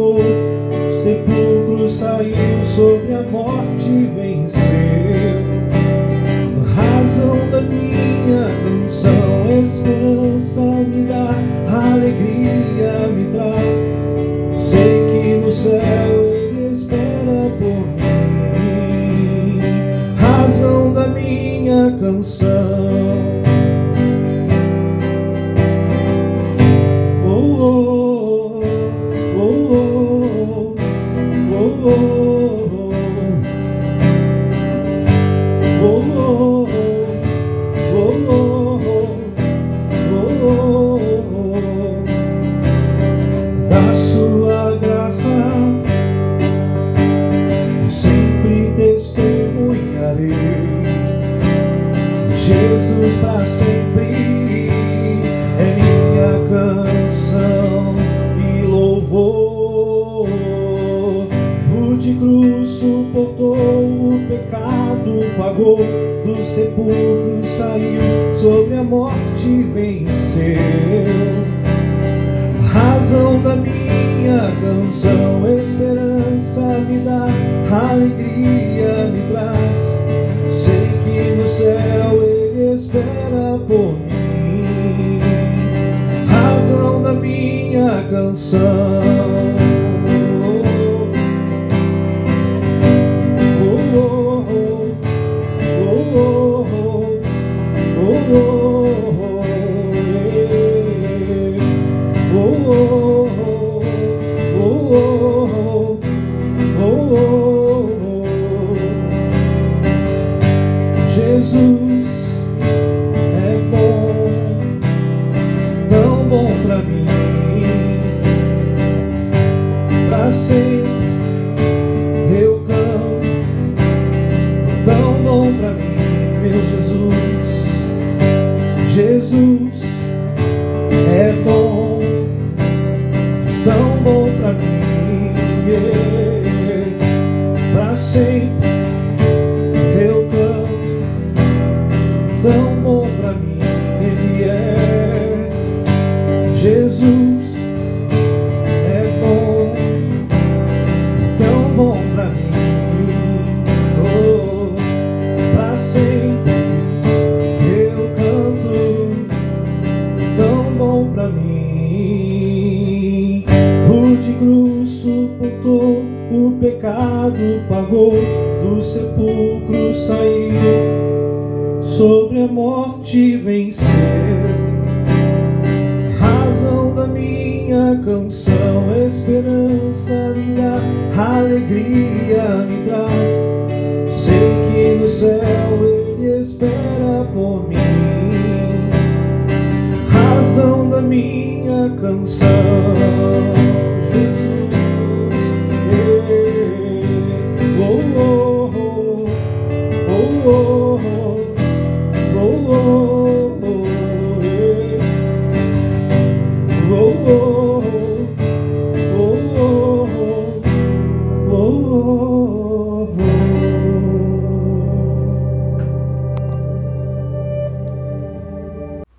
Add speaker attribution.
Speaker 1: o sepulcro saiu sobre a morte venceu. Razão da minha canção, esperança me dá, alegria me traz. Sei que no céu ele espera por mim. Razão da minha canção. Do sepulcro, saiu sobre a morte, venceu. Razão da minha canção, esperança me dá, alegria me traz. Sei que no céu ele espera por mim. Razão da minha canção. Jesus Jesus, é bom, tão bom pra mim, oh, pra sempre eu canto tão bom pra mim. O de cruz suportou, o pecado pagou, do sepulcro saiu, sobre a morte venceu. Alegria me traz. Sei que no céu ele espera por mim razão da minha canção.